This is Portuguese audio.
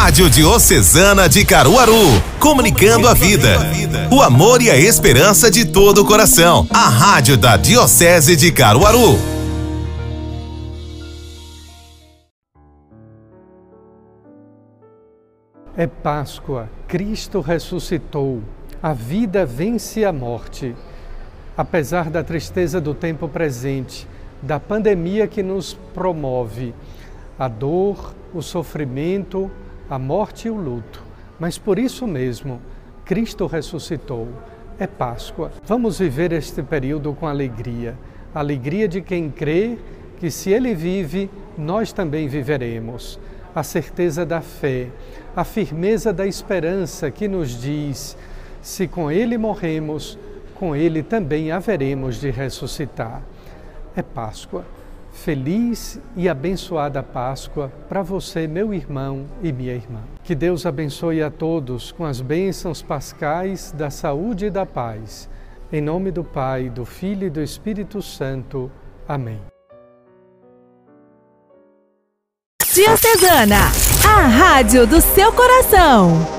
Rádio Diocesana de Caruaru, comunicando a vida, o amor e a esperança de todo o coração. A Rádio da Diocese de Caruaru. É Páscoa, Cristo ressuscitou, a vida vence a morte. Apesar da tristeza do tempo presente, da pandemia que nos promove, a dor, o sofrimento, a morte e o luto. Mas por isso mesmo, Cristo ressuscitou. É Páscoa. Vamos viver este período com alegria. alegria de quem crê que se ele vive, nós também viveremos. A certeza da fé, a firmeza da esperança que nos diz: se com ele morremos, com ele também haveremos de ressuscitar. É Páscoa. Feliz e abençoada Páscoa para você, meu irmão e minha irmã. Que Deus abençoe a todos com as bênçãos pascais da saúde e da paz. Em nome do Pai, do Filho e do Espírito Santo. Amém. Diocesana, a rádio do seu coração.